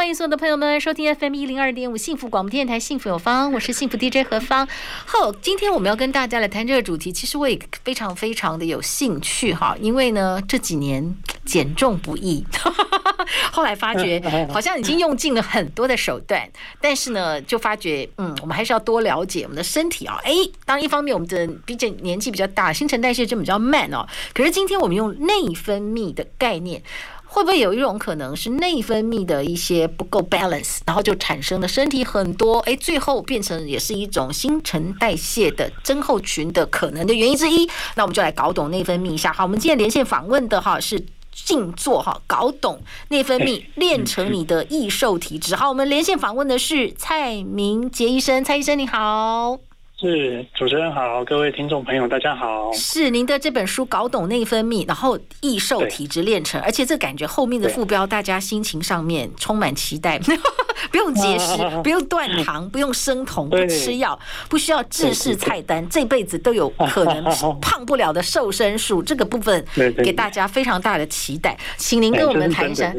欢迎所有的朋友们收听 FM 一零二点五幸福广播电台，幸福有方，我是幸福 DJ 何芳。好，今天我们要跟大家来谈这个主题，其实我也非常非常的有兴趣哈，因为呢这几年减重不易，后来发觉 好像已经用尽了很多的手段，但是呢就发觉嗯，我们还是要多了解我们的身体啊。哎，当一方面我们的毕竟年纪比较大，新陈代谢真的比较慢哦。可是今天我们用内分泌的概念。会不会有一种可能是内分泌的一些不够 balance，然后就产生了身体很多哎，最后变成也是一种新陈代谢的增厚群的可能的原因之一？那我们就来搞懂内分泌一下。好，我们今天连线访问的哈是静坐哈，搞懂内分泌，练成你的易瘦体质。好，我们连线访问的是蔡明杰医生，蔡医生你好。是主持人好，各位听众朋友大家好。是您的这本书《搞懂内分泌》，然后易瘦体质练成，而且这感觉后面的副标，大家心情上面充满期待。不用节食，不用断糖，不用生酮，不吃药，不需要制式菜单，这辈子都有可能 胖不了的瘦身术。这个部分给大家非常大的期待，请您跟我们谈一下。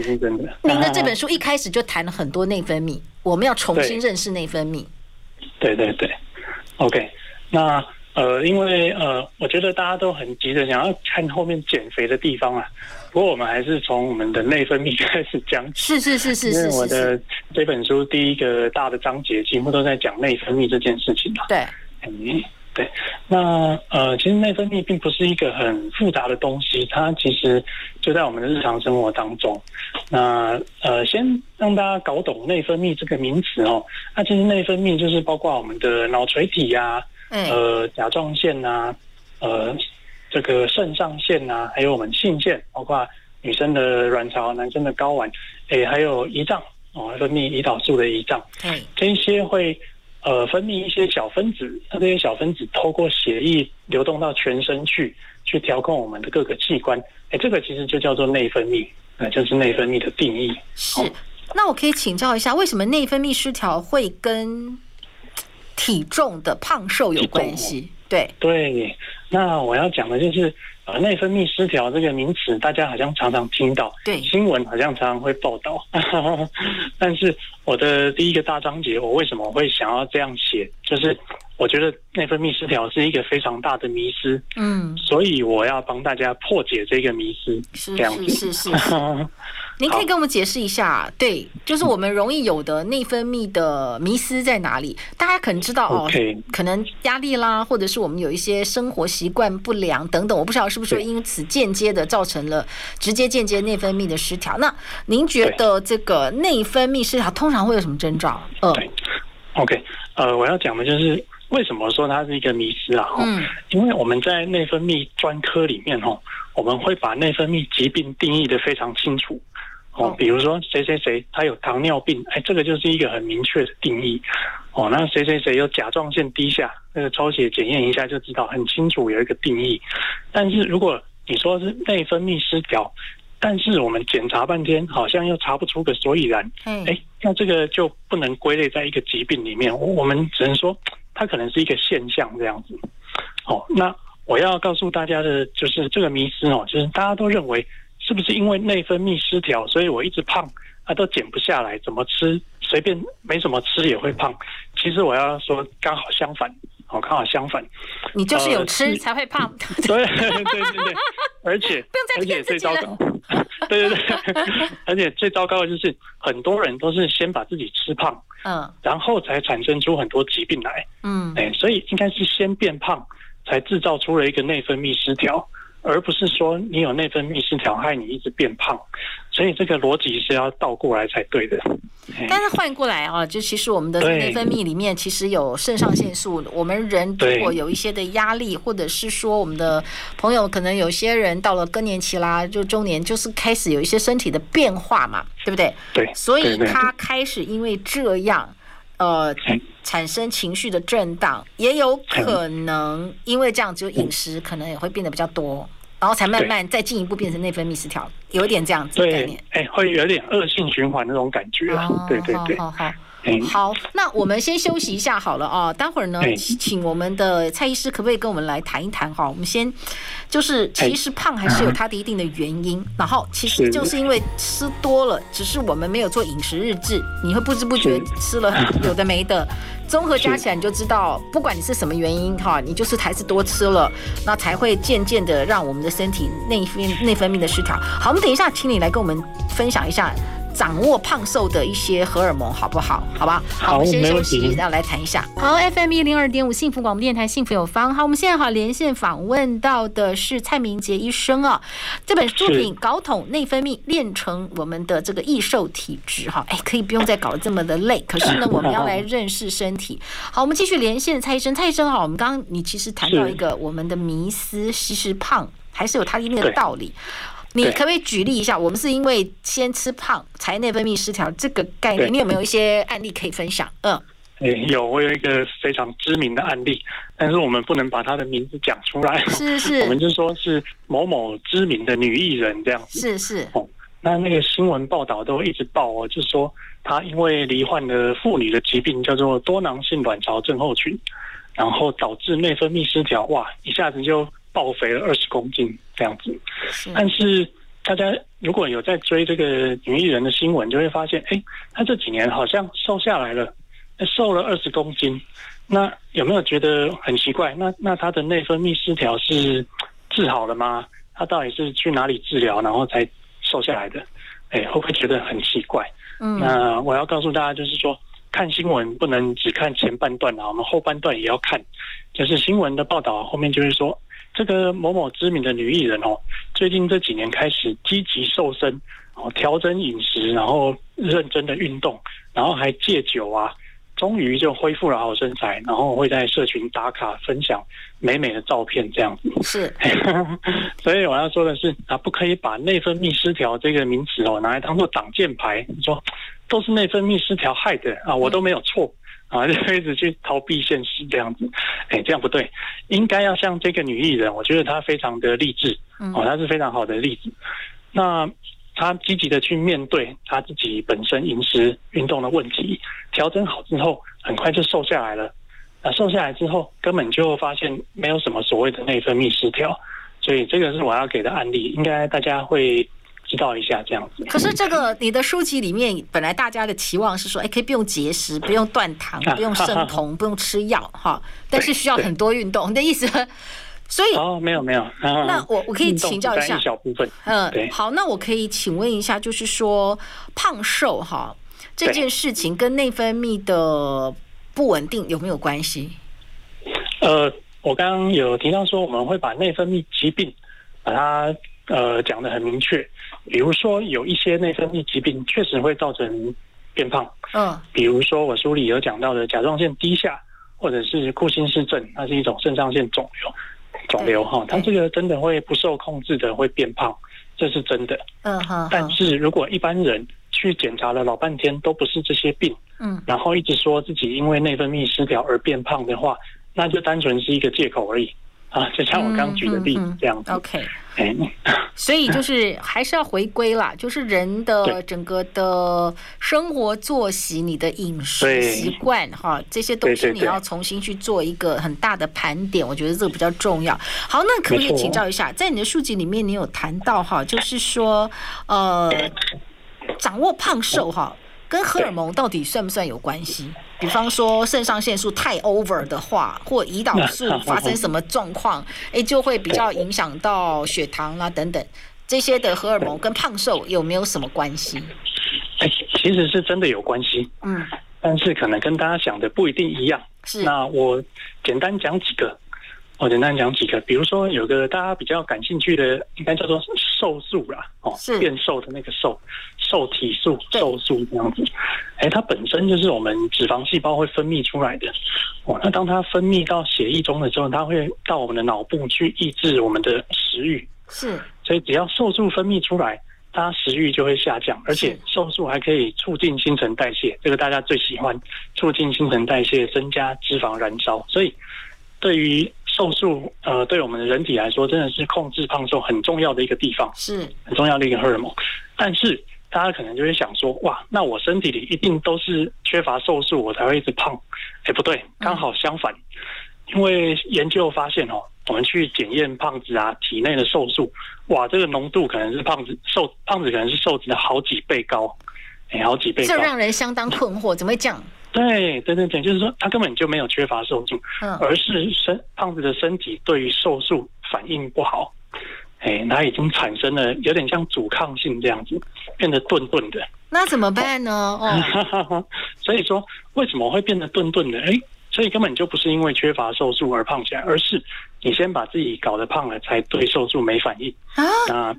您的这本书一开始就谈了很多内分泌，我们要重新认识内分泌。对对对。OK，那呃，因为呃，我觉得大家都很急着想要看后面减肥的地方啊。不过我们还是从我们的内分泌 开始讲起。是是是是是。因为我的这本书第一个大的章节，几乎都在讲内分泌这件事情嘛。对。嗯，对。那呃，其实内分泌并不是一个很复杂的东西，它其实就在我们的日常生活当中。那呃，先让大家搞懂内分泌这个名词哦。那其实内分泌就是包括我们的脑垂体呀、啊，呃，甲状腺啊，呃，这个肾上腺啊，还有我们性腺，包括女生的卵巢、男生的睾丸，诶，还有胰脏哦，分泌胰岛素的胰脏，嗯，这一些会呃分泌一些小分子，那这些小分子透过血液流动到全身去，去调控我们的各个器官，哎，这个其实就叫做内分泌。那就是内分泌的定义。是，那我可以请教一下，为什么内分泌失调会跟体重的胖瘦有关系？对对，那我要讲的就是，呃，内分泌失调这个名词，大家好像常常听到，对，新闻好像常常会报道。但是我的第一个大章节，我为什么会想要这样写？就是。我觉得内分泌失调是一个非常大的迷失，嗯，所以我要帮大家破解这个迷失，是这样子，是是是，是。您可以跟我们解释一下，对，就是我们容易有的内分泌的迷思在哪里？大家可能知道哦，可能压力啦，或者是我们有一些生活习惯不良等等，我不知道是不是因此间接的造成了直接间接内分泌的失调。那您觉得这个内分泌失调通常会有什么征兆？嗯，OK，呃，我要讲的就是。为什么说它是一个迷失啊？嗯，因为我们在内分泌专科里面哦，我们会把内分泌疾病定义的非常清楚哦。比如说谁谁谁他有糖尿病，哎，这个就是一个很明确的定义哦。那谁谁谁有甲状腺低下，那个抽血检验一下就知道，很清楚有一个定义。但是如果你说是内分泌失调，但是我们检查半天，好像又查不出个所以然，哎，那这个就不能归类在一个疾病里面，我们只能说。它可能是一个现象这样子，哦，那我要告诉大家的就是这个迷思哦，就是大家都认为是不是因为内分泌失调，所以我一直胖，啊都减不下来，怎么吃随便没什么吃也会胖。其实我要说刚好相反，哦，刚好相反，你就是有吃才会胖，呃、对对对对，而且 而且最糟糕，对对 对，而且最糟糕的就是很多人都是先把自己吃胖。嗯，然后才产生出很多疾病来。嗯，哎，所以应该是先变胖，才制造出了一个内分泌失调，而不是说你有内分泌失调害你一直变胖。所以这个逻辑是要倒过来才对的。但是换过来啊，就其实我们的内分泌里面其实有肾上腺素。我们人如果有一些的压力，或者是说我们的朋友可能有些人到了更年期啦，就中年，就是开始有一些身体的变化嘛，对不对？对。所以他开始因为这样，呃，产生情绪的震荡，也有可能因为这样，就饮食可能也会变得比较多。然后才慢慢再进一步变成内分泌失调，有点这样子的概念。哎，会有点恶性循环那种感觉。哦、对对对。好，好，好。那我们先休息一下好了啊。待会儿呢，请我们的蔡医师可不可以跟我们来谈一谈哈？我们先就是其实胖还是有它的一定的原因，然后其实就是因为吃多了，只是我们没有做饮食日志，你会不知不觉吃了有的没的。综合加起来，你就知道，不管你是什么原因哈，你就是还是多吃了，那才会渐渐的让我们的身体内分内分泌的失调。好，我们等一下，请你来跟我们分享一下。掌握胖瘦的一些荷尔蒙好不好？好吧，好，我们先休息，然后来谈一下。好，FM 一零二点五幸福广播电台，幸福有方。好，我们现在好连线访问到的是蔡明杰医生啊。这本作品搞懂内分泌，练成我们的这个易瘦体质哈。哎，可以不用再搞得这么的累。可是呢，我们要来认识身体。好，我们继续连线蔡医生。蔡医生好，我们刚刚你其实谈到一个我们的迷思，其实胖还是有它一定的道理。你可不可以举例一下？我们是因为先吃胖才内分泌失调这个概念，你有没有一些案例可以分享？嗯，有，我有一个非常知名的案例，但是我们不能把她的名字讲出来。是是，我们就说是某某知名的女艺人这样子。是是。哦，那那个新闻报道都一直报哦，就是说她因为罹患了妇女的疾病，叫做多囊性卵巢症候群，然后导致内分泌失调，哇，一下子就。爆肥了二十公斤这样子，但是大家如果有在追这个女艺人的新闻，就会发现，哎，她这几年好像瘦下来了，瘦了二十公斤。那有没有觉得很奇怪？那那她的内分泌失调是治好了吗？她到底是去哪里治疗，然后才瘦下来的？哎，会不会觉得很奇怪？嗯，那我要告诉大家，就是说，看新闻不能只看前半段啊，我们后半段也要看。就是新闻的报道后面就是说。这个某某知名的女艺人哦，最近这几年开始积极瘦身，哦，调整饮食，然后认真的运动，然后还戒酒啊，终于就恢复了好身材，然后会在社群打卡分享美美的照片，这样子。是，所以我要说的是啊，不可以把内分泌失调这个名词哦拿来当做挡箭牌，你说都是内分泌失调害的啊，我都没有错。啊，就一直去逃避现实这样子，哎、欸，这样不对，应该要像这个女艺人，我觉得她非常的励志，哦，她是非常好的例子。那她积极的去面对她自己本身饮食、运动的问题，调整好之后，很快就瘦下来了。那瘦下来之后，根本就发现没有什么所谓的内分泌失调，所以这个是我要给的案例，应该大家会。知道一下这样子。可是这个你的书籍里面，本来大家的期望是说，哎，可以不用节食，不用断糖，不用生 酮，不用吃药，哈。但是需要很多运动。你的意思？所以哦，没有没有。那我我可以请教一下。一小部分。嗯，好，那我可以请问一下，就是说胖瘦哈这件事情跟内分泌的不稳定有没有关系？呃，我刚刚有提到说，我们会把内分泌疾病把它。呃，讲的很明确，比如说有一些内分泌疾病确实会造成变胖，嗯，比如说我书里有讲到的甲状腺低下，或者是库欣氏症，它是一种肾上腺肿瘤，肿瘤哈，它这个真的会不受控制的会变胖，这是真的，嗯哼。但是如果一般人去检查了老半天都不是这些病，嗯，然后一直说自己因为内分泌失调而变胖的话，那就单纯是一个借口而已。啊，就像我刚举的例子这样子。OK，所以就是还是要回归啦，就是人的整个的生活作息、你的饮食习惯哈，这些东西你要重新去做一个很大的盘点，我觉得这个比较重要。好，那可不可以请教一下，在你的书籍里面，你有谈到哈，就是说呃，掌握胖瘦哈。跟荷尔蒙到底算不算有关系？比方说肾上腺素太 over 的话，或胰岛素 发生什么状况，哎，就会比较影响到血糖啊等等这些的荷尔蒙跟胖瘦有没有什么关系？哎，其实是真的有关系，嗯，但是可能跟大家想的不一定一样。是，那我简单讲几个我简单讲几个，比如说有个大家比较感兴趣的，应该叫做瘦素啦，哦，变瘦的那个瘦，瘦体素、瘦素这样子。哎，它本身就是我们脂肪细胞会分泌出来的。哦，那当它分泌到血液中的时候，它会到我们的脑部去抑制我们的食欲。是，所以只要瘦素分泌出来，它食欲就会下降，而且瘦素还可以促进新陈代谢，这个大家最喜欢，促进新陈代谢，增加脂肪燃烧。所以对于瘦素呃，对我们的人体来说，真的是控制胖瘦很重要的一个地方，是很重要的一个荷尔蒙。但是大家可能就会想说，哇，那我身体里一定都是缺乏瘦素，我才会一直胖？哎，不对，刚好相反。嗯、因为研究发现哦，我们去检验胖子啊体内的瘦素，哇，这个浓度可能是胖子瘦胖子可能是瘦子的好几倍高，哎，好几倍高，这让人相当困惑，怎么会这样？对对对对，就是说他根本就没有缺乏瘦素，嗯，而是身胖子的身体对于瘦素反应不好，哎，他已经产生了有点像阻抗性这样子，变得钝钝的。那怎么办呢？哦，所以说为什么会变得钝钝的？哎，所以根本就不是因为缺乏瘦素而胖起来，而是你先把自己搞得胖了，才对瘦素没反应啊。那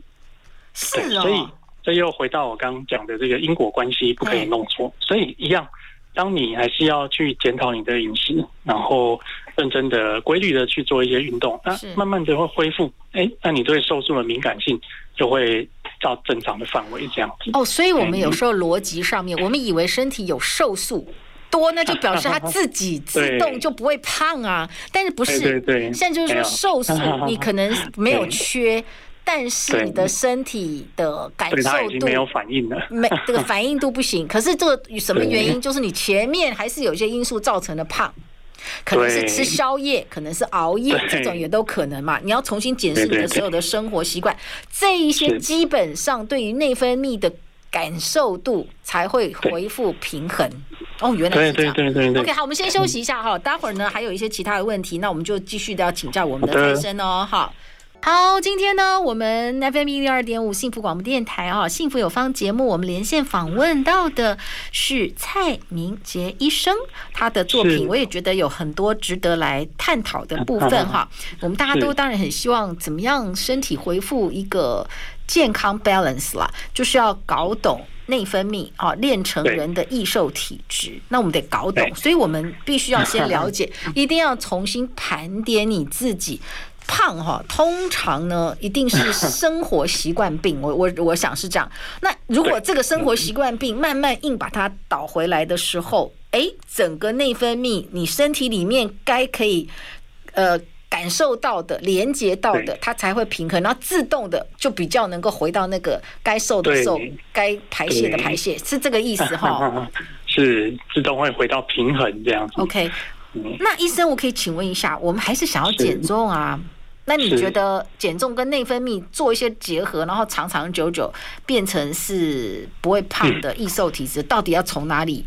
是哦，所以这又回到我刚刚讲的这个因果关系，不可以弄错。所以一样。当你还是要去检讨你的饮食，然后认真的、规律的去做一些运动，那慢慢的会恢复。哎，那你对瘦素的敏感性就会到正常的范围这样子。哦，所以我们有时候逻辑上面，我们以为身体有瘦素多，那就表示它自己自动就不会胖啊。但是不是？对对对。现在就是说瘦素你可能没有 缺。但是你的身体的感受度没有反应了，没这个 反应度不行。可是这个什么原因？就是你前面还是有些因素造成的胖，可能是吃宵夜，可能是熬夜，这种也都可能嘛。你要重新检视你的所有的生活习惯，这一些基本上对于内分泌的感受度才会恢复平衡。哦，原来是这样。对对对对。OK，好，我们先休息一下哈，待会儿呢还有一些其他的问题，那我们就继续的要请教我们的医生哦，好。好，今天呢，我们 FM 一零二点五幸福广播电台啊，幸福有方节目，我们连线访问到的是蔡明杰医生，他的作品我也觉得有很多值得来探讨的部分哈。我们大家都当然很希望怎么样身体恢复一个健康 balance 啦，就是要搞懂内分泌啊，练成人的易瘦体质。那我们得搞懂，所以我们必须要先了解，一定要重新盘点你自己。胖哈，通常呢一定是生活习惯病，我我我想是这样。那如果这个生活习惯病慢慢硬把它倒回来的时候，哎，整个内分泌，你身体里面该可以呃感受到的、连接到的，它才会平衡，然后自动的就比较能够回到那个该瘦的瘦，该排泄的排泄，是这个意思哈？是自动会回到平衡这样子。OK，那医生，我可以请问一下，我们还是想要减重啊？那你觉得减重跟内分泌做一些结合，然后长长久久变成是不会胖的易瘦体质，到底要从哪里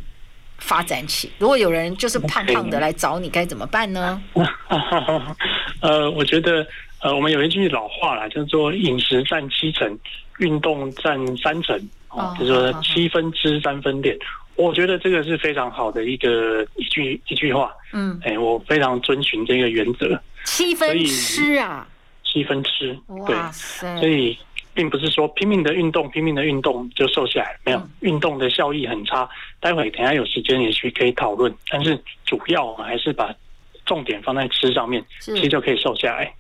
发展起？如果有人就是胖胖的来找你，该怎么办呢？呃，我觉得呃，我们有一句老话啦，叫做“饮食占七成，运动占三成”，哦，就是说七分吃，三分练。我觉得这个是非常好的一个一句一句话。嗯，哎，我非常遵循这个原则。七分吃啊，七分吃，对，所以并不是说拼命的运动，拼命的运动就瘦下来，没有，运动的效益很差。待会等下有时间也许可以讨论，但是主要还是把重点放在吃上面，其实就可以瘦下来，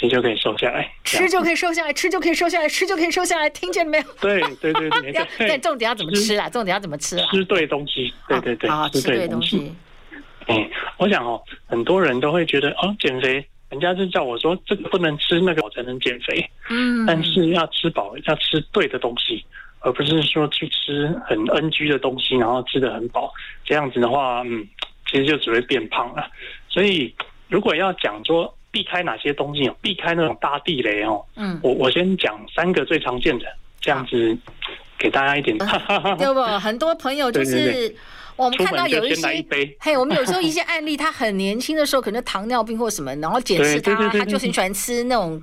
其实就可以瘦下来，吃就可以瘦下来，吃就可以瘦下来，吃就可以瘦下来，听见了没有？对对对对，但 重点要怎么吃啊？重点要怎么吃啊？吃对东西，对对对，吃对东西。嗯，我想哦，很多人都会觉得哦，减肥，人家是叫我说这个不能吃，那个我才能减肥。嗯，但是要吃饱，要吃对的东西，而不是说去吃很 NG 的东西，然后吃的很饱。这样子的话，嗯，其实就只会变胖了。所以，如果要讲说避开哪些东西哦，避开那种大地雷哦，嗯，我我先讲三个最常见的，这样子给大家一点，对不？很多朋友就是。我们看到有一些，嘿，我们有时候 一些案例，他很年轻的时候可能糖尿病或什么，然后检视他，他就很喜欢吃那种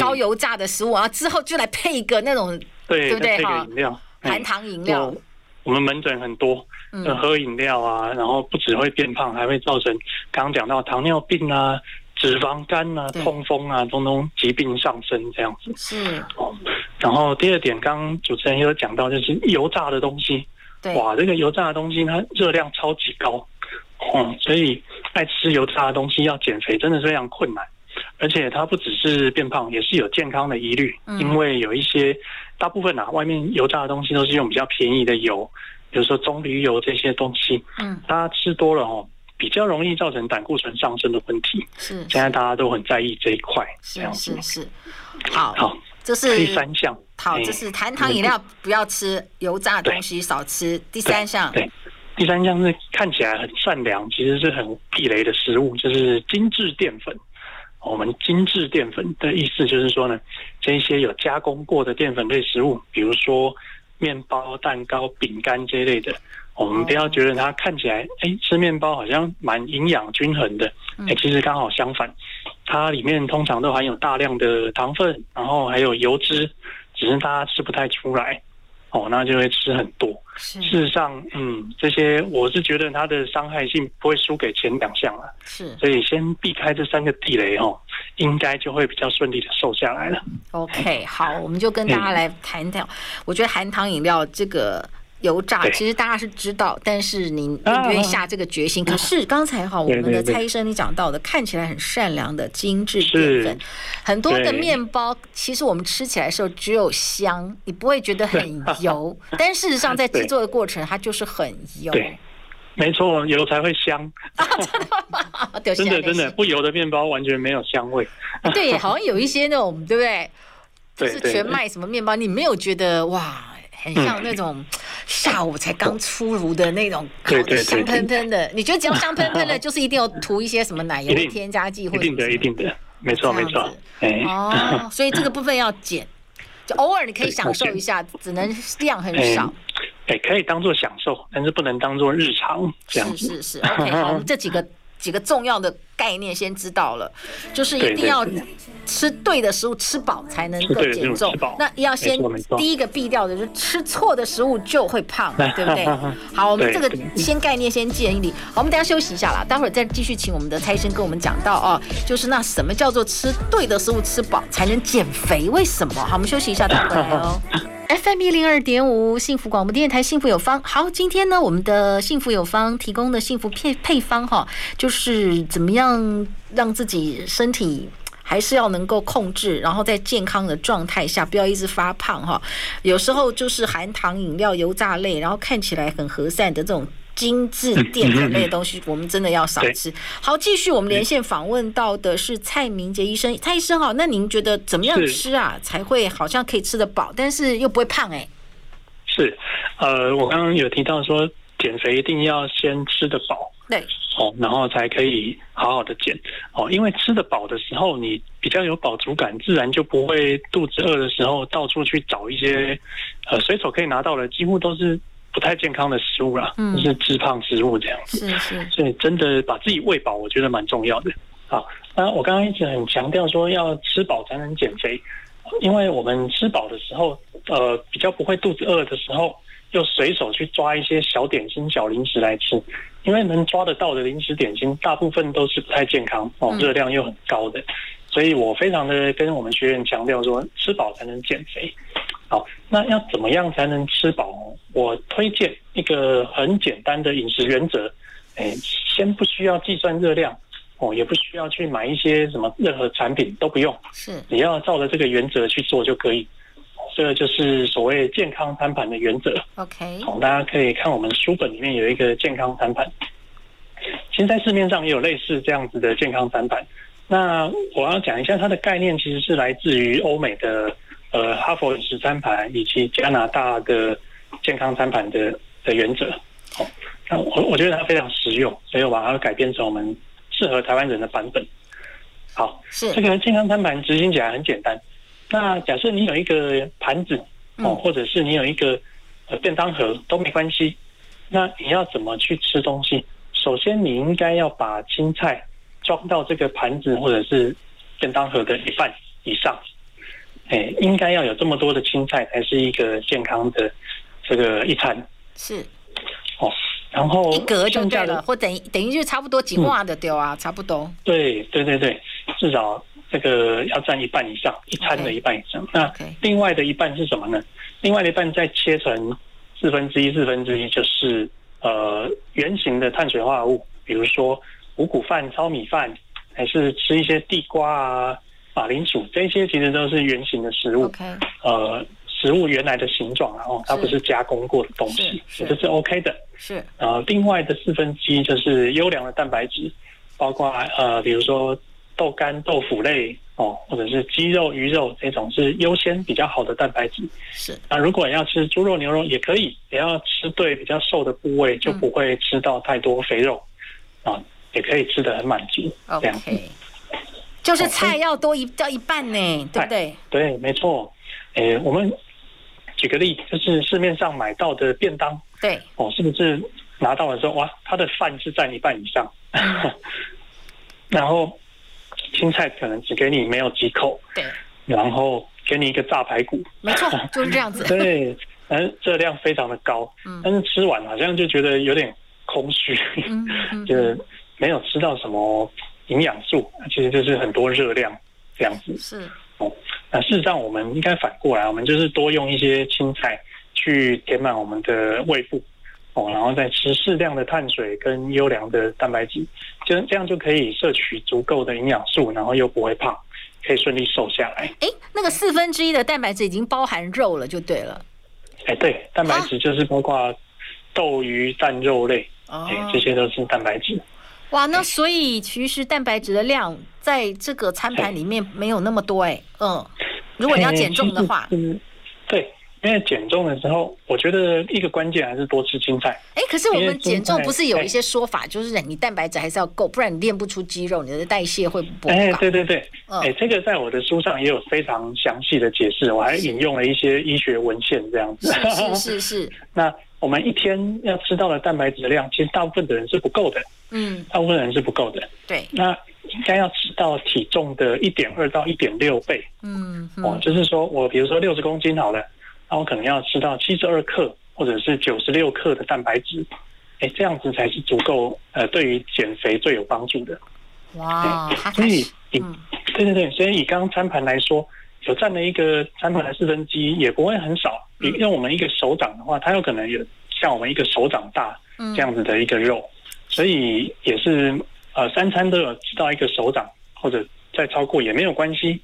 高油炸的食物，然后之后就来配一个那种，对不对？哈？含糖饮料。我们门诊很多，喝饮料啊，然后不只会变胖，还会造成刚刚讲到糖尿病啊、脂肪肝啊、痛风啊，种种疾病上升这样子。是哦。然后第二点，刚刚主持人也有讲到，就是油炸的东西。对。哇，这个油炸的东西它热量超级高，嗯，所以爱吃油炸的东西要减肥真的是非常困难。而且它不只是变胖，也是有健康的疑虑，嗯、因为有一些大部分啊，外面油炸的东西都是用比较便宜的油，比如说棕榈油这些东西，嗯，大家吃多了哦，比较容易造成胆固醇上升的问题。是，现在大家都很在意这一块，是是是。好，好，这是第三项。好，这是含糖饮料不要吃，油炸的东西少吃。第三项，对，第三项是看起来很善良，其实是很避雷的食物，就是精致淀粉。我们精致淀粉的意思就是说呢，这一些有加工过的淀粉类食物，比如说面包、蛋糕、饼干这一类的，我们不要觉得它看起来，哎，吃面包好像蛮营养均衡的，哎，其实刚好相反，它里面通常都含有大量的糖分，然后还有油脂，只是大家吃不太出来。哦，那就会吃很多。事实上，嗯，这些我是觉得它的伤害性不会输给前两项了。是，所以先避开这三个地雷哦，应该就会比较顺利的瘦下来了。OK，好，我们就跟大家来谈谈。我觉得含糖饮料这个。油炸其实大家是知道，但是你愿不愿意下这个决心？可是刚才哈，我们的蔡医生你讲到的，看起来很善良的精致淀粉，很多的面包，其实我们吃起来的时候只有香，你不会觉得很油，但事实上在制作的过程，它就是很油。对，没错，油才会香。真的吗？真的真的，不油的面包完全没有香味。对，好像有一些那种，对不对？就是全麦什么面包，你没有觉得哇？很像那种下午才刚出炉的那种烤的香喷喷的，你觉得只要香喷喷的，就是一定要涂一些什么奶油添加剂或者？一定的，一定的，没错没错。哦，所以这个部分要减，就偶尔你可以享受一下，只能量很少。哎，可以当做享受，但是不能当做日常。是是是，OK，好，我们这几个。几个重要的概念先知道了，就是一定要吃对的食物，吃饱才能够减重。那要先第一个避掉的就是吃错的食物就会胖，对不对？好，我们这个先概念先建立。好，我们等下休息一下啦，待会儿再继续请我们的蔡医生跟我们讲到哦，就是那什么叫做吃对的食物吃饱才能减肥？为什么？好，我们休息一下，待会儿来哦。FM 一零二点五，幸福广播电台，幸福有方。好，今天呢，我们的幸福有方提供的幸福配配方哈，就是怎么样让自己身体还是要能够控制，然后在健康的状态下，不要一直发胖哈。有时候就是含糖饮料、油炸类，然后看起来很和善的这种。精致淀粉类的东西，我们真的要少吃。好，继续我们连线访问到的是蔡明杰医生，蔡医生好，那您觉得怎么样吃啊，才会好像可以吃得饱，但是又不会胖？哎，是，呃，我刚刚有提到说，减肥一定要先吃得饱，对，哦，然后才可以好好的减，哦，因为吃得饱的时候，你比较有饱足感，自然就不会肚子饿的时候到处去找一些，呃，随手可以拿到的，几乎都是。不太健康的食物啦，嗯，就是致胖食物这样子，是是，所以真的把自己喂饱，我觉得蛮重要的。好，那我刚刚一直很强调说要吃饱才能减肥，因为我们吃饱的时候，呃，比较不会肚子饿的时候，又随手去抓一些小点心、小零食来吃，因为能抓得到的零食点心，大部分都是不太健康哦，热量又很高的，所以我非常的跟我们学员强调说，吃饱才能减肥。好，那要怎么样才能吃饱？我推荐一个很简单的饮食原则，哎，先不需要计算热量哦，也不需要去买一些什么任何产品都不用，是你要照着这个原则去做就可以。这个就是所谓健康餐盘的原则。OK，好，大家可以看我们书本里面有一个健康餐盘，现在市面上也有类似这样子的健康餐盘。那我要讲一下它的概念，其实是来自于欧美的。呃，哈佛饮食餐盘以及加拿大的健康餐盘的的原则，哦，那我我觉得它非常实用，所以我把它改编成我们适合台湾人的版本。好，是这个健康餐盘执行起来很简单。那假设你有一个盘子哦，或者是你有一个呃便当盒都没关系。那你要怎么去吃东西？首先，你应该要把青菜装到这个盘子或者是便当盒的一半以上。哎，应该要有这么多的青菜才是一个健康的这个一餐。是，哦，然后一格就对了，或等于等于就差不多几挂的丢啊，差不多。对对对对，至少这个要占一半以上，一餐的一半以上。Okay. 那另外的一半是什么呢？另外的一半再切成四分之一，四分之一就是呃圆形的碳水化合物，比如说五谷饭、糙米饭，还是吃一些地瓜啊、马铃薯，这些其实都是圆形的食物。Okay. 呃。食物原来的形状，然后它不是加工过的东西，这是 OK 的。是，呃，另外的四分之一就是优良的蛋白质，包括呃，比如说豆干、豆腐类哦，或者是鸡肉、鱼肉这种是优先比较好的蛋白质。是，那如果要吃猪肉、牛肉也可以，也要吃对比较瘦的部位，就不会吃到太多肥肉啊、也可以吃的很满足。OK，就是菜要多一要一半呢，对不对？对，没错。诶，我们。举个例，就是市面上买到的便当，对。哦，是不是拿到的时候，哇，它的饭是占一半以上，然后青菜可能只给你没有几口，对，然后给你一个炸排骨，没错，就是这样子，对，但是热量非常的高，嗯，但是吃完好像就觉得有点空虚，嗯，嗯，就是没有吃到什么营养素，其实就是很多热量这样子，是。哦，那事实上我们应该反过来，我们就是多用一些青菜去填满我们的胃部，哦，然后再吃适量的碳水跟优良的蛋白质，就这样就可以摄取足够的营养素，然后又不会胖，可以顺利瘦下来。哎，那个四分之一的蛋白质已经包含肉了，就对了。哎，对，蛋白质就是包括豆、鱼、蛋、肉类，哎，这些都是蛋白质。哇，那所以其实蛋白质的量在这个餐盘里面没有那么多哎，嗯，如果你要减重的话，嗯，对，因为减重的时候，我觉得一个关键还是多吃青菜。哎，可是我们减重不是有一些说法，就是你蛋白质还是要够，不然你练不出肌肉，你的代谢会不好。哎，对对对，哎，这个在我的书上也有非常详细的解释，我还引用了一些医学文献这样子。是是是。那我们一天要吃到的蛋白质量，其实大部分的人是不够的。嗯，大部分人是不够的。对，那应该要吃到体重的一点二到一点六倍。嗯，嗯哦，就是说我比如说六十公斤好了，那我可能要吃到七十二克或者是九十六克的蛋白质，哎，这样子才是足够，呃，对于减肥最有帮助的。哇，所以以、嗯、对对对，所以以刚刚餐盘来说，有占了一个餐盘的四分之一，也不会很少。比用我们一个手掌的话，它有可能有像我们一个手掌大这样子的一个肉。嗯所以也是，呃，三餐都有吃到一个手掌，或者再超过也没有关系，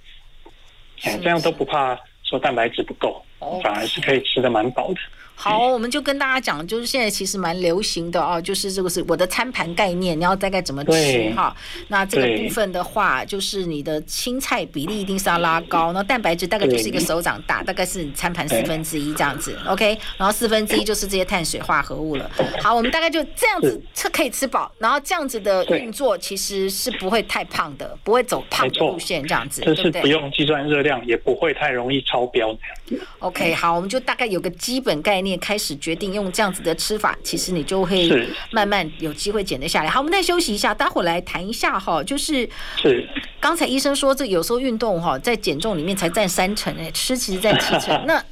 哎，这样都不怕说蛋白质不够，反而是可以吃的蛮饱的。好，我们就跟大家讲，就是现在其实蛮流行的哦，就是这个是我的餐盘概念，你要大概怎么吃哈？那这个部分的话，就是你的青菜比例一定是要拉高，那蛋白质大概就是一个手掌大，大概是餐盘四分之一这样子，OK，然后四分之一就是这些碳水化合物了。好，我们大概就这样子吃可以吃饱，然后这样子的运作其实是不会太胖的，不会走胖的路线这样子，就是不用计算热量，也不会太容易超标这样。子。OK，好，我们就大概有个基本概念。开始决定用这样子的吃法，其实你就会慢慢有机会减得下来。好，我们再休息一下，待会儿来谈一下哈，就是是刚才医生说，这有时候运动哈，在减重里面才占三成，哎，吃其实占七成。那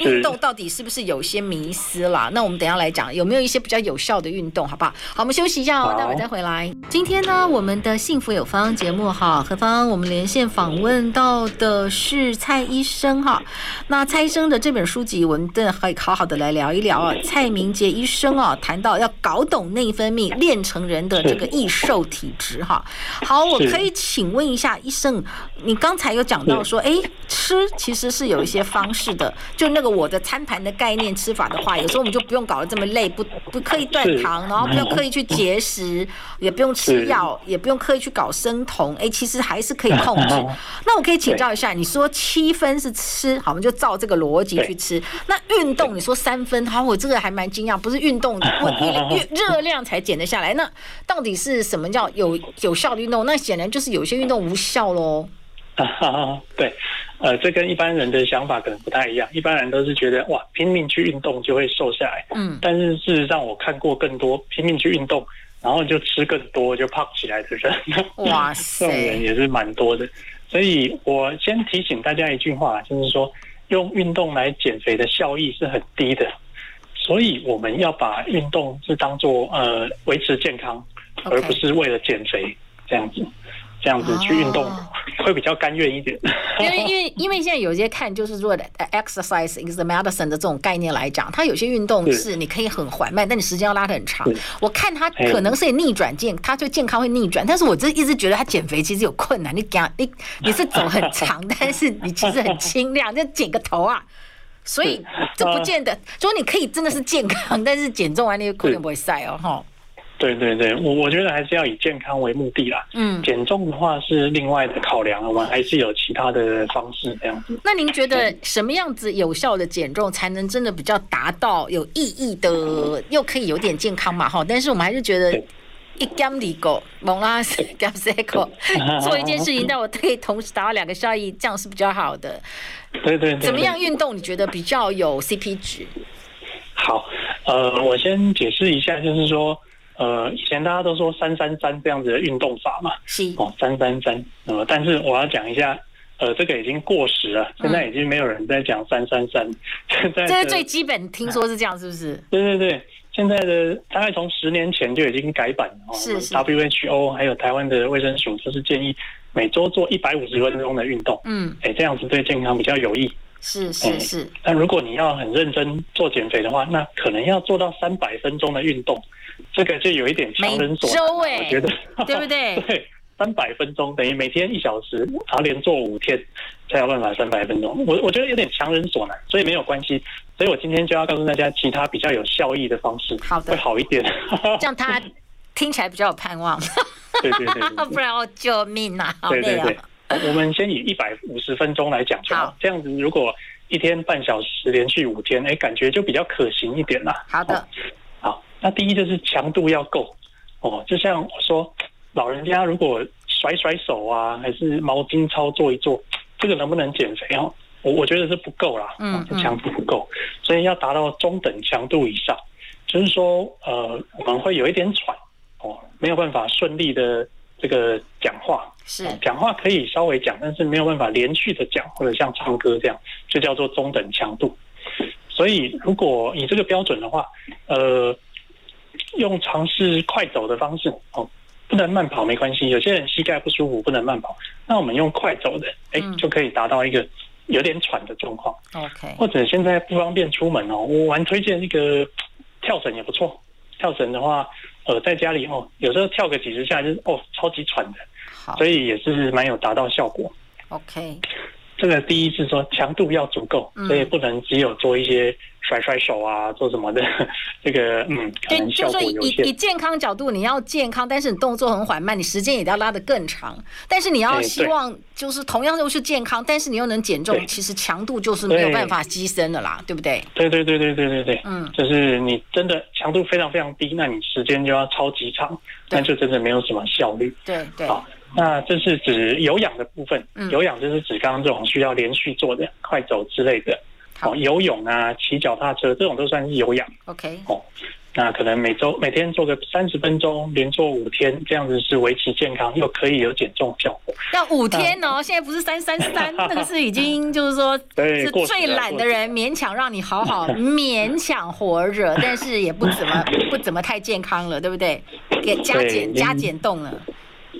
运动到底是不是有些迷思啦？那我们等一下来讲，有没有一些比较有效的运动，好不好？好，我们休息一下哦，待会儿再回来。今天呢，我们的幸福有方节目哈，何方我们连线访问到的是蔡医生哈。那蔡医生的这本书籍，我们真的可以好好的来聊一聊啊。蔡明杰医生啊，谈到要搞懂内分泌，练成人的这个易瘦体质哈。好，我可以请问一下医生，你刚才有讲到说，哎，吃其实是有一些方式的，就那个。我的餐盘的概念吃法的话，有时候我们就不用搞得这么累，不不刻意断糖，然后不要刻意去节食，也不用吃药，也不用刻意去搞生酮，哎，其实还是可以控制。那我可以请教一下，你说七分是吃，好，我们就照这个逻辑去吃。那运动你说三分，好，我这个还蛮惊讶，不是运动越 热量才减得下来，那到底是什么叫有有效的运动？那显然就是有些运动无效喽。对。呃，这跟一般人的想法可能不太一样。一般人都是觉得哇，拼命去运动就会瘦下来。嗯，但是事实上我看过更多拼命去运动，然后就吃更多就胖起来的人。哇塞，这种人也是蛮多的。所以我先提醒大家一句话，就是说用运动来减肥的效益是很低的。所以我们要把运动是当做呃维持健康而不是为了减肥这样子。这样子去运动会比较甘愿一点，因为因为因为现在有些看就是说 exercise is the medicine 的这种概念来讲，它有些运动是你可以很缓慢，但你时间要拉得很长。我看它可能是逆转健，它就健康会逆转，但是我这一直觉得它减肥其实有困难。你讲你你是走很长，但是你其实很轻量，就剪个头啊，所以这不见得说你可以真的是健康，但是减重完那个可能不会晒哦，哈。对对对，我我觉得还是要以健康为目的啦。嗯，减重的话是另外的考量，我们还是有其他的方式这样子。那您觉得什么样子有效的减重才能真的比较达到有意义的，又可以有点健康嘛？哈，但是我们还是觉得一减二个，蒙拉斯减三个，做一件事情，但我可以同时达到两个效益，这样是比较好的。对对对，怎么样运动你觉得比较有 CP 值？好，呃，我先解释一下，就是说。呃，以前大家都说三三三这样子的运动法嘛，是哦，三三三。呃，但是我要讲一下，呃，这个已经过时了，现在已经没有人在讲三三三。现在这是最基本，听说是这样，是不是？对对对，现在的大概从十年前就已经改版了。是是。WHO 还有台湾的卫生署就是建议每周做一百五十分钟的运动。嗯，哎，这样子对健康比较有益。是是是。但如果你要很认真做减肥的话，那可能要做到三百分钟的运动。这个就有一点强人所难，欸、我觉得对不对？对，三百分钟等于每天一小时，然后连做五天才有办法三百分钟。我我觉得有点强人所难，所以没有关系。所以我今天就要告诉大家其他比较有效益的方式，好的，会好一点，这样他 听起来比较有盼望。对对对，对，不然我救命啊！对对对，我们先以一百五十分钟来讲就好。这样子如果一天半小时连续五天，哎，感觉就比较可行一点啦。好的。那第一就是强度要够哦，就像我说，老人家如果甩甩手啊，还是毛巾操做一做，这个能不能减肥哦？我我觉得是不够啦，嗯，强度不够，所以要达到中等强度以上，就是说，呃，我们会有一点喘哦，没有办法顺利的这个讲话，是讲话可以稍微讲，但是没有办法连续的讲，或者像唱歌这样，就叫做中等强度。所以如果以这个标准的话，呃。用尝试快走的方式哦，不能慢跑没关系。有些人膝盖不舒服不能慢跑，那我们用快走的，哎，就可以达到一个有点喘的状况。OK，或者现在不方便出门哦，我蛮推荐一个跳绳也不错。跳绳的话，呃，在家里哦，有时候跳个几十下就是哦，超级喘的，所以也是蛮有达到效果。OK。这个第一是说强度要足够，所以不能只有做一些甩甩手啊，做什么的。这个嗯，就是说以以健康角度，你要健康，但是你动作很缓慢，你时间也要拉得更长。但是你要希望就是同样都是健康，但是你又能减重，其实强度就是没有办法牺牲的啦，对不对？对对对对对对对，嗯，就是你真的强度非常非常低，那你时间就要超级长，那就真的没有什么效率。对对。好那这是指有氧的部分，嗯、有氧就是指刚刚这种需要连续做的快走之类的，好，游泳啊、骑脚踏车这种都算是有氧。OK，哦，那可能每周每天做个三十分钟，连做五天，这样子是维持健康又可以有减重效果。要五天哦，那现在不是三三三，那个是已经就是说，是最懒的人勉强让你好好 勉强活着，但是也不怎么 不怎么太健康了，对不对？给加减加减动了。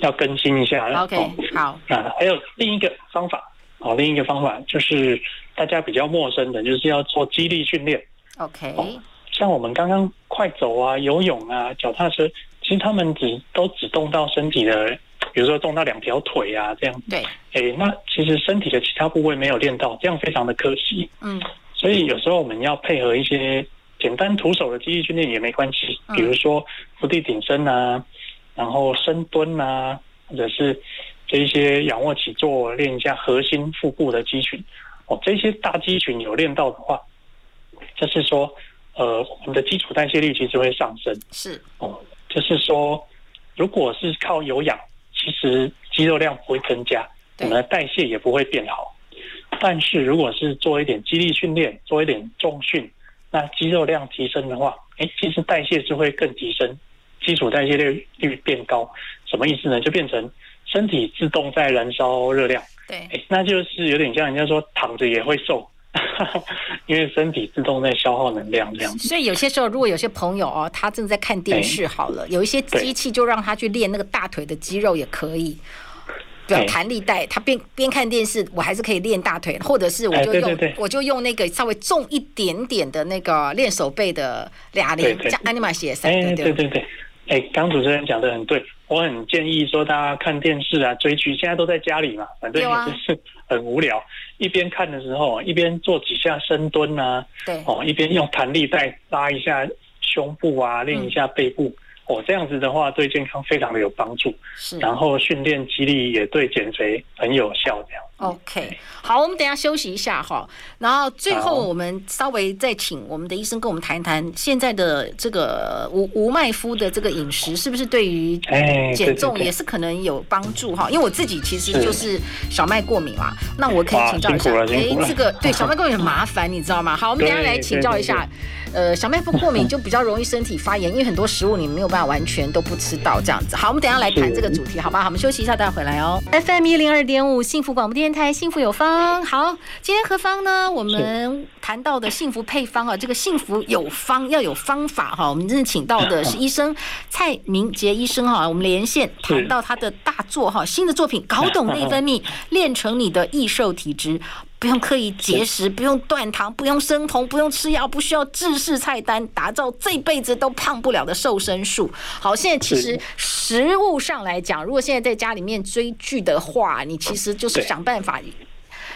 要更新一下。OK，好。啊，还有另一个方法，哦，另一个方法就是大家比较陌生的，就是要做肌力训练。OK，像我们刚刚快走啊、游泳啊、脚踏车，其实他们只都只动到身体的，比如说动到两条腿啊这样。对。哎，那其实身体的其他部位没有练到，这样非常的可惜。嗯。所以有时候我们要配合一些简单徒手的肌力训练也没关系，比如说伏地挺身啊。然后深蹲啊，或者是这一些仰卧起坐，练一下核心、腹部的肌群。哦，这些大肌群有练到的话，就是说，呃，我们的基础代谢率其实会上升。是哦，就是说，如果是靠有氧，其实肌肉量不会增加，我们的代谢也不会变好。但是如果是做一点肌力训练，做一点重训，那肌肉量提升的话，哎，其实代谢是会更提升。基础代谢率率变高，什么意思呢？就变成身体自动在燃烧热量。对，那就是有点像人家说躺着也会瘦，因为身体自动在消耗能量这样子。所以有些时候，如果有些朋友哦，他正在看电视，好了，有一些机器就让他去练那个大腿的肌肉也可以。对，弹力带，他边边看电视，我还是可以练大腿，或者是我就用我就用那个稍微重一点点的那个练手背的哑铃，像 Anima 写的。哎，对对对。哎，刚主持人讲的很对，我很建议说大家看电视啊、追剧，现在都在家里嘛，反正也就是很无聊，一边看的时候一边做几下深蹲啊，对，哦，一边用弹力带拉一下胸部啊，练一下背部。嗯哦，这样子的话对健康非常的有帮助，是，然后训练肌力也对减肥很有效，这样。OK，好，我们等一下休息一下哈，然后最后我们稍微再请我们的医生跟我们谈一谈现在的这个无无麦麸的这个饮食是不是对于减重也是可能有帮助哈？因为我自己其实就是小麦过敏嘛，那我可以请教一下，哎，这个对 小麦过敏很麻烦，你知道吗？好，我们等一下来请教一下。呃，小麦麸过敏就比较容易身体发炎，因为很多食物你没有办法完全都不吃到这样子。好，我们等一下来谈这个主题，好吧？好，我们休息一下，待会回来哦。FM 一零二点五，幸福广播电台，幸福有方。好，今天何方呢？我们谈到的幸福配方啊，这个幸福有方要有方法哈。我们真的请到的是 医生蔡明杰医生哈，我们连线谈到他的大作哈，新的作品，搞懂内 分泌，练成你的易瘦体质。不用刻意节食，不用断糖，不用生酮，不用吃药，不需要制式菜单，打造这辈子都胖不了的瘦身术。好，现在其实食物上来讲，如果现在在家里面追剧的话，你其实就是想办法。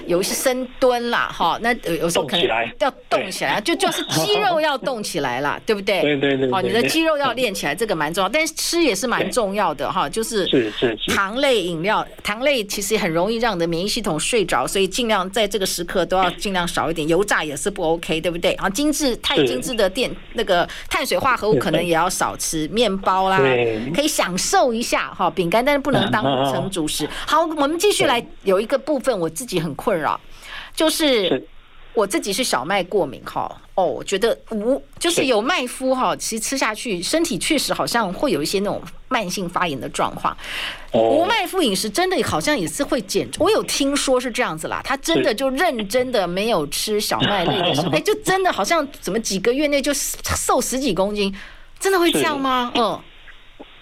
有一些深蹲啦，哈，那有时候可能要动起来，就就是肌肉要动起来了，对不对？对对对。哦，你的肌肉要练起来，这个蛮重要，但是吃也是蛮重要的哈，就是糖类饮料，糖类其实很容易让你的免疫系统睡着，所以尽量在这个时刻都要尽量少一点，油炸也是不 OK，对不对？啊精致太精致的电那个碳水化合物可能也要少吃，面包啦，可以享受一下哈，饼干，但是不能当成主食。好，我们继续来，有一个部分我自己很困扰，就是我自己是小麦过敏哈哦，我觉得无就是有麦麸哈，其实吃下去身体确实好像会有一些那种慢性发炎的状况。无麦麸饮食真的好像也是会减，我有听说是这样子啦，他真的就认真的没有吃小麦类的时候，哎，就真的好像怎么几个月内就瘦十几公斤，真的会这样吗？嗯，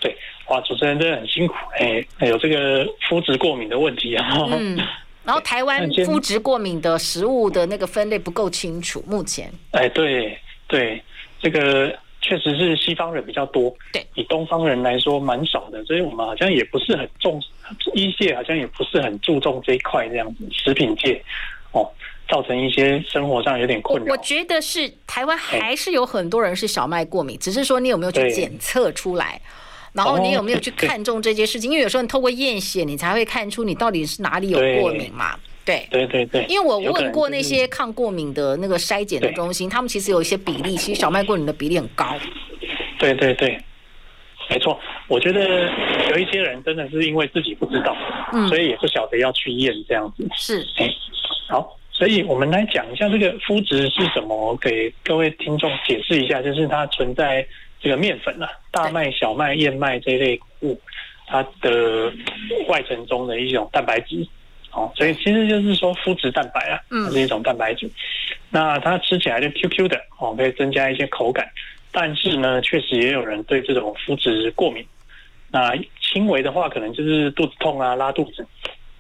对，哇，主持人真的很辛苦，哎，有这个肤质过敏的问题啊。嗯然后台湾肤质过敏的食物的那个分类不够清楚，目前。哎，对对，这个确实是西方人比较多，对，以东方人来说蛮少的，所以我们好像也不是很重，医界好像也不是很注重这一块这样子，食品界哦，造成一些生活上有点困扰。我觉得是台湾还是有很多人是小麦过敏，只是说你有没有去检测出来。然后你有没有去看重这件事情？因为有时候你透过验血，你才会看出你到底是哪里有过敏嘛。对对对对。因为我问过那些抗过敏的那个筛检的中心，他们其实有一些比例，其实小麦过敏的比例很高。对对对，没错。我觉得有一些人真的是因为自己不知道，所以也不晓得要去验这样子。是。哎，好，所以我们来讲一下这个肤质是什么，给各位听众解释一下，就是它存在。这个面粉啊，大麦、小麦、燕麦这一类物，它的外层中的一种蛋白质，哦，所以其实就是说麸质蛋白啊，它是一种蛋白质。那它吃起来就 Q Q 的，哦，可以增加一些口感。但是呢，确实也有人对这种麸质过敏。那轻微的话，可能就是肚子痛啊、拉肚子；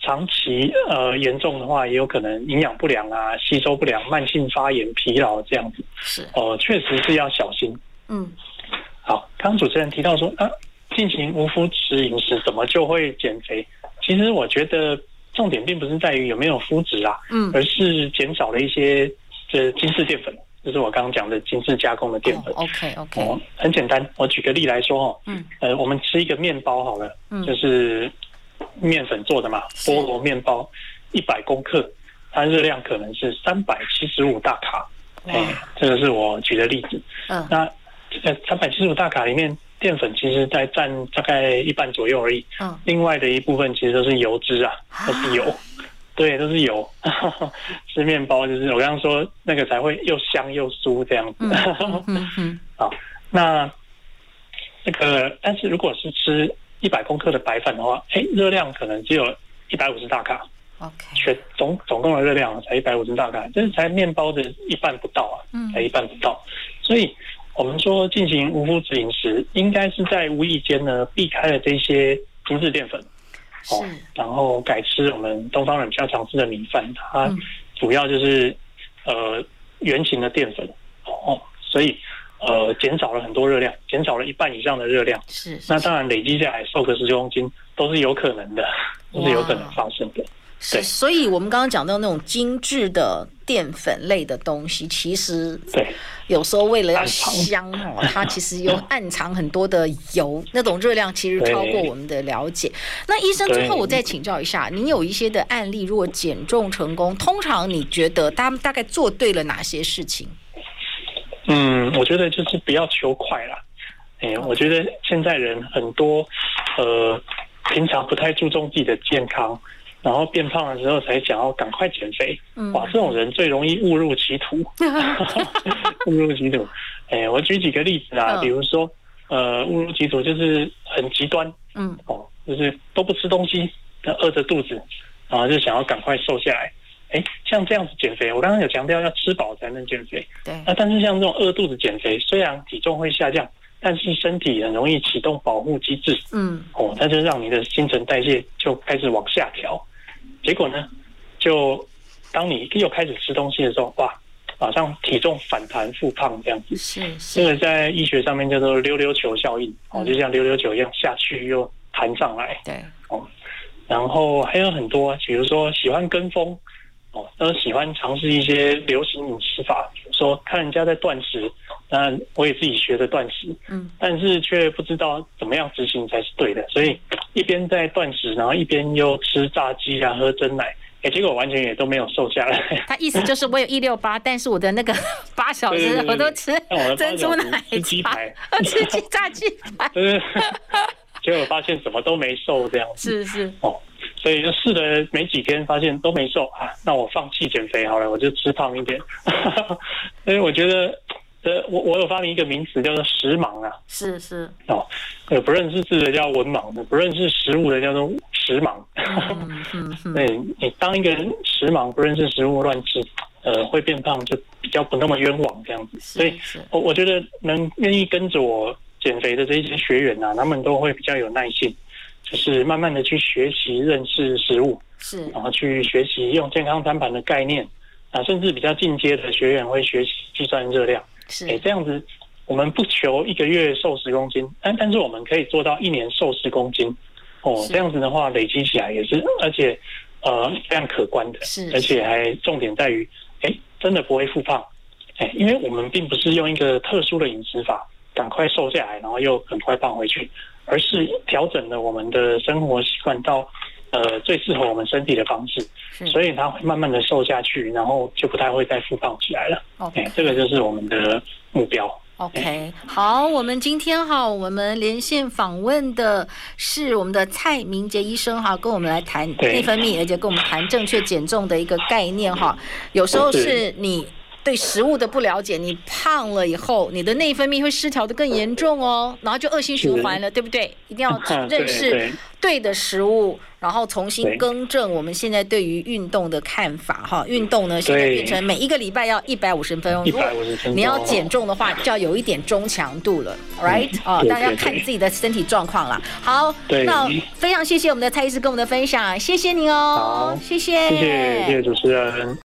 长期呃严重的话，也有可能营养不良啊、吸收不良、慢性发炎、疲劳这样子。是哦，确实是要小心。嗯。好，刚主持人提到说，啊，进行无麸质饮食怎么就会减肥？其实我觉得重点并不是在于有没有麸质啊，嗯，而是减少了一些这精致淀粉，就是我刚刚讲的精致加工的淀粉。Oh, OK OK，哦，很简单，我举个例来说哦，嗯，呃，我们吃一个面包好了，嗯，就是面粉做的嘛，菠萝面包一百公克，它热量可能是三百七十五大卡，哎、欸，这个是我举的例子，嗯，那。在三百七十五大卡里面，淀粉其实在占大概一半左右而已。嗯，另外的一部分其实都是油脂啊，都是油。对，都是油。吃面包就是我刚刚说那个才会又香又酥这样子。嗯嗯嗯。好，那那个但是如果是吃一百公克的白饭的话，哎，热量可能只有一百五十大卡。OK，全总总共的热量才一百五十大卡，这是才面包的一半不到啊，才一半不到。嗯、所以我们说进行无麸质饮食，应该是在无意间呢避开了这些精致淀粉，哦，然后改吃我们东方人比较常吃的米饭，它主要就是、嗯、呃圆形的淀粉，哦，所以呃减少了很多热量，减少了一半以上的热量。是，是，那当然累积下来瘦个十公斤都是有可能的，都是有可能发生的。是，所以我们刚刚讲到那种精致的淀粉类的东西，其实对，有时候为了要香哦，它其实有暗藏很多的油，那种热量其实超过我们的了解。那医生，最后我再请教一下，您有一些的案例，如果减重成功，通常你觉得他们大概做对了哪些事情？嗯，我觉得就是不要求快了。哎，我觉得现在人很多，呃，平常不太注重自己的健康。然后变胖的时候才想要赶快减肥，哇！这种人最容易误入歧途，误入歧途。哎，我举几个例子啊，比如说，呃，误入歧途就是很极端，嗯，哦，就是都不吃东西，饿着肚子，然后就想要赶快瘦下来。哎，像这样子减肥，我刚刚有强调要吃饱才能减肥，对。那但是像这种饿肚子减肥，虽然体重会下降，但是身体很容易启动保护机制，嗯，哦，它就让你的新陈代谢就开始往下调。结果呢，就当你又开始吃东西的时候，哇，马上体重反弹复胖这样子。是，是，这个在医学上面叫做溜溜球效应，哦，就像溜溜球一样下去又弹上来。对，哦，然后还有很多，比如说喜欢跟风，哦，都喜欢尝试一些流行饮食法，说看人家在断食，那我也自己学的断食，嗯，但是却不知道怎么样执行才是对的，所以。一边在断食，然后一边又吃炸鸡啊，喝真奶，哎，结果完全也都没有瘦下来。他意思就是我有一六八，但是我的那个 八小时我都吃珍珠奶茶、吃鸡排、吃 鸡炸鸡排，对结果发现什么都没瘦，这样子。是是哦，所以就试了没几天，发现都没瘦啊，那我放弃减肥好了，我就吃胖一点。所以我觉得。呃，我我有发明一个名词叫做食盲啊，是是哦，呃，不认识字的叫文盲，不认识食物的叫做食盲。嗯嗯嗯，对，你当一个人食盲，不认识食物乱吃，呃，会变胖，就比较不那么冤枉这样子。所以，我我觉得能愿意跟着我减肥的这些学员呐、啊，他们都会比较有耐性，就是慢慢的去学习认识食物，是，然后去学习用健康餐盘的概念啊，甚至比较进阶的学员会学习计算热量。是，哎，这样子，我们不求一个月瘦十公斤，但但是我们可以做到一年瘦十公斤，哦，这样子的话累积起来也是，而且呃非常可观的，是，而且还重点在于，哎，真的不会复胖，哎，因为我们并不是用一个特殊的饮食法赶快瘦下来，然后又很快胖回去，而是调整了我们的生活习惯到。呃，最适合我们身体的方式，所以它会慢慢的瘦下去，然后就不太会再复胖起来了。OK，这个就是我们的目标。OK，好，我们今天哈，我们连线访问的是我们的蔡明杰医生哈，跟我们来谈内分泌，而且跟我们谈正确减重的一个概念哈。有时候是你。对食物的不了解，你胖了以后，你的内分泌会失调的更严重哦，然后就恶性循环了，对不对？一定要 认识对的食物，然后重新更正我们现在对于运动的看法哈。运动呢，现在变成每一个礼拜要一百五十分钟，如果你要减重的话，就要有一点中强度了，right？哦，大家要看自己的身体状况了。好，那非常谢谢我们的蔡医师跟我们的分享，谢谢你哦，谢谢，谢谢，谢谢主持人。